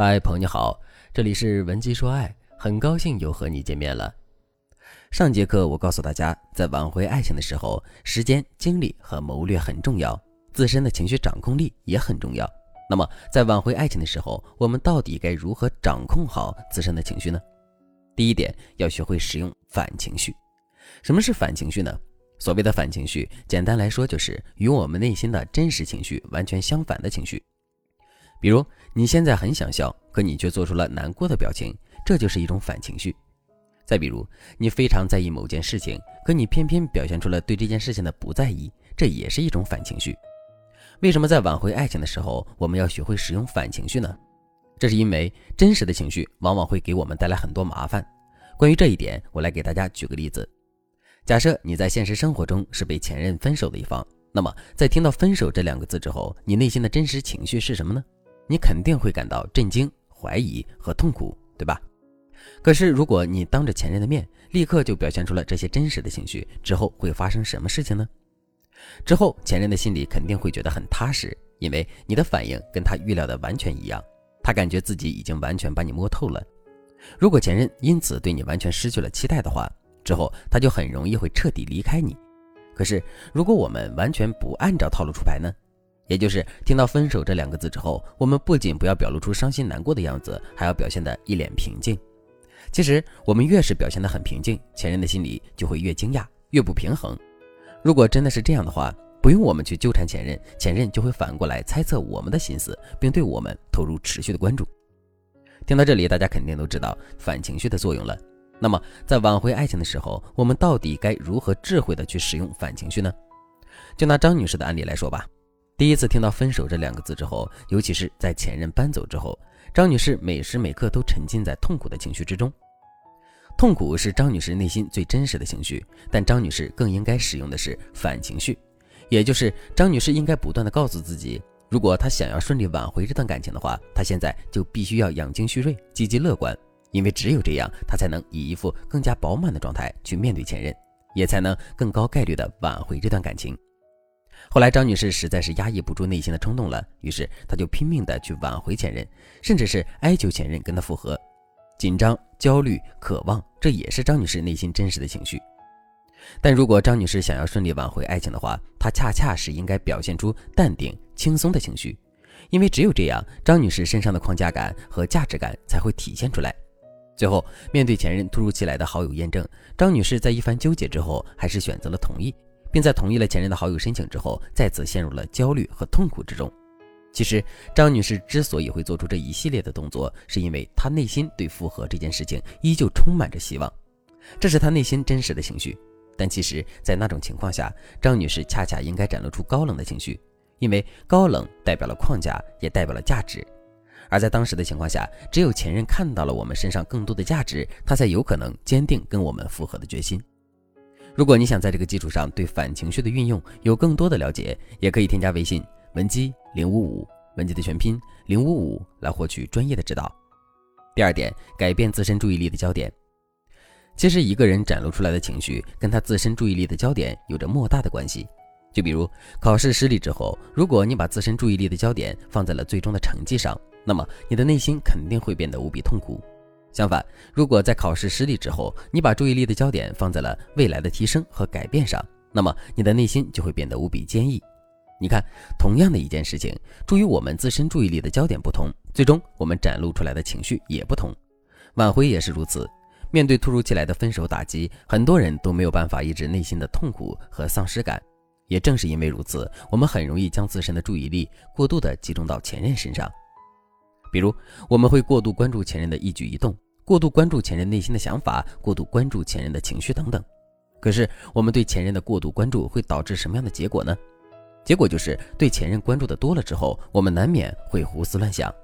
嗨，朋友你好，这里是文姬说爱，很高兴又和你见面了。上节课我告诉大家，在挽回爱情的时候，时间、精力和谋略很重要，自身的情绪掌控力也很重要。那么，在挽回爱情的时候，我们到底该如何掌控好自身的情绪呢？第一点，要学会使用反情绪。什么是反情绪呢？所谓的反情绪，简单来说就是与我们内心的真实情绪完全相反的情绪。比如你现在很想笑，可你却做出了难过的表情，这就是一种反情绪。再比如你非常在意某件事情，可你偏偏表现出了对这件事情的不在意，这也是一种反情绪。为什么在挽回爱情的时候，我们要学会使用反情绪呢？这是因为真实的情绪往往会给我们带来很多麻烦。关于这一点，我来给大家举个例子。假设你在现实生活中是被前任分手的一方，那么在听到“分手”这两个字之后，你内心的真实情绪是什么呢？你肯定会感到震惊、怀疑和痛苦，对吧？可是，如果你当着前任的面立刻就表现出了这些真实的情绪，之后会发生什么事情呢？之后，前任的心里肯定会觉得很踏实，因为你的反应跟他预料的完全一样，他感觉自己已经完全把你摸透了。如果前任因此对你完全失去了期待的话，之后他就很容易会彻底离开你。可是，如果我们完全不按照套路出牌呢？也就是听到“分手”这两个字之后，我们不仅不要表露出伤心难过的样子，还要表现得一脸平静。其实，我们越是表现得很平静，前任的心里就会越惊讶、越不平衡。如果真的是这样的话，不用我们去纠缠前任，前任就会反过来猜测我们的心思，并对我们投入持续的关注。听到这里，大家肯定都知道反情绪的作用了。那么，在挽回爱情的时候，我们到底该如何智慧地去使用反情绪呢？就拿张女士的案例来说吧。第一次听到“分手”这两个字之后，尤其是在前任搬走之后，张女士每时每刻都沉浸在痛苦的情绪之中。痛苦是张女士内心最真实的情绪，但张女士更应该使用的是反情绪，也就是张女士应该不断的告诉自己，如果她想要顺利挽回这段感情的话，她现在就必须要养精蓄锐、积极乐观，因为只有这样，她才能以一副更加饱满的状态去面对前任，也才能更高概率的挽回这段感情。后来，张女士实在是压抑不住内心的冲动了，于是她就拼命的去挽回前任，甚至是哀求前任跟她复合。紧张、焦虑、渴望，这也是张女士内心真实的情绪。但如果张女士想要顺利挽回爱情的话，她恰恰是应该表现出淡定、轻松的情绪，因为只有这样，张女士身上的框架感和价值感才会体现出来。最后，面对前任突如其来的好友验证，张女士在一番纠结之后，还是选择了同意。并在同意了前任的好友申请之后，再次陷入了焦虑和痛苦之中。其实，张女士之所以会做出这一系列的动作，是因为她内心对复合这件事情依旧充满着希望，这是她内心真实的情绪。但其实，在那种情况下，张女士恰恰应该展露出高冷的情绪，因为高冷代表了框架，也代表了价值。而在当时的情况下，只有前任看到了我们身上更多的价值，他才有可能坚定跟我们复合的决心。如果你想在这个基础上对反情绪的运用有更多的了解，也可以添加微信文姬零五五，文姬的全拼零五五来获取专业的指导。第二点，改变自身注意力的焦点。其实一个人展露出来的情绪跟他自身注意力的焦点有着莫大的关系。就比如考试失利之后，如果你把自身注意力的焦点放在了最终的成绩上，那么你的内心肯定会变得无比痛苦。相反，如果在考试失利之后，你把注意力的焦点放在了未来的提升和改变上，那么你的内心就会变得无比坚毅。你看，同样的一件事情，出于我们自身注意力的焦点不同，最终我们展露出来的情绪也不同。挽回也是如此，面对突如其来的分手打击，很多人都没有办法抑制内心的痛苦和丧失感。也正是因为如此，我们很容易将自身的注意力过度的集中到前任身上。比如，我们会过度关注前任的一举一动，过度关注前任内心的想法，过度关注前任的情绪等等。可是，我们对前任的过度关注会导致什么样的结果呢？结果就是对前任关注的多了之后，我们难免会胡思乱想。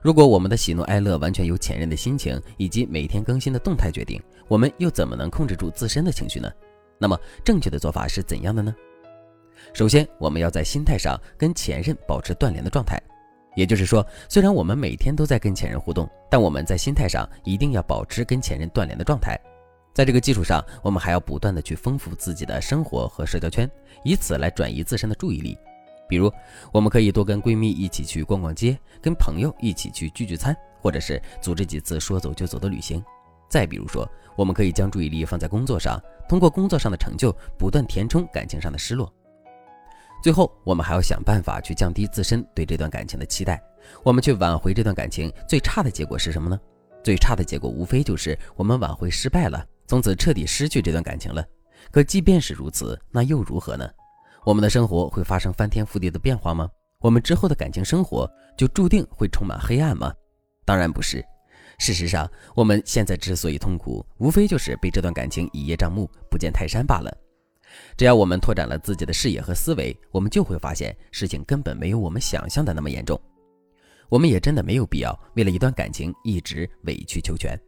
如果我们的喜怒哀乐完全由前任的心情以及每天更新的动态决定，我们又怎么能控制住自身的情绪呢？那么，正确的做法是怎样的呢？首先，我们要在心态上跟前任保持断联的状态。也就是说，虽然我们每天都在跟前任互动，但我们在心态上一定要保持跟前任断联的状态。在这个基础上，我们还要不断的去丰富自己的生活和社交圈，以此来转移自身的注意力。比如，我们可以多跟闺蜜一起去逛逛街，跟朋友一起去聚聚餐，或者是组织几次说走就走的旅行。再比如说，我们可以将注意力放在工作上，通过工作上的成就不断填充感情上的失落。最后，我们还要想办法去降低自身对这段感情的期待，我们去挽回这段感情。最差的结果是什么呢？最差的结果无非就是我们挽回失败了，从此彻底失去这段感情了。可即便是如此，那又如何呢？我们的生活会发生翻天覆地的变化吗？我们之后的感情生活就注定会充满黑暗吗？当然不是。事实上，我们现在之所以痛苦，无非就是被这段感情一叶障目，不见泰山罢了。只要我们拓展了自己的视野和思维，我们就会发现事情根本没有我们想象的那么严重。我们也真的没有必要为了一段感情一直委曲求全。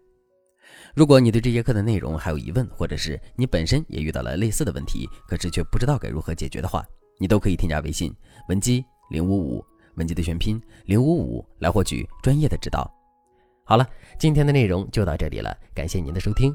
如果你对这节课的内容还有疑问，或者是你本身也遇到了类似的问题，可是却不知道该如何解决的话，你都可以添加微信文姬零五五，文姬的全拼零五五来获取专业的指导。好了，今天的内容就到这里了，感谢您的收听。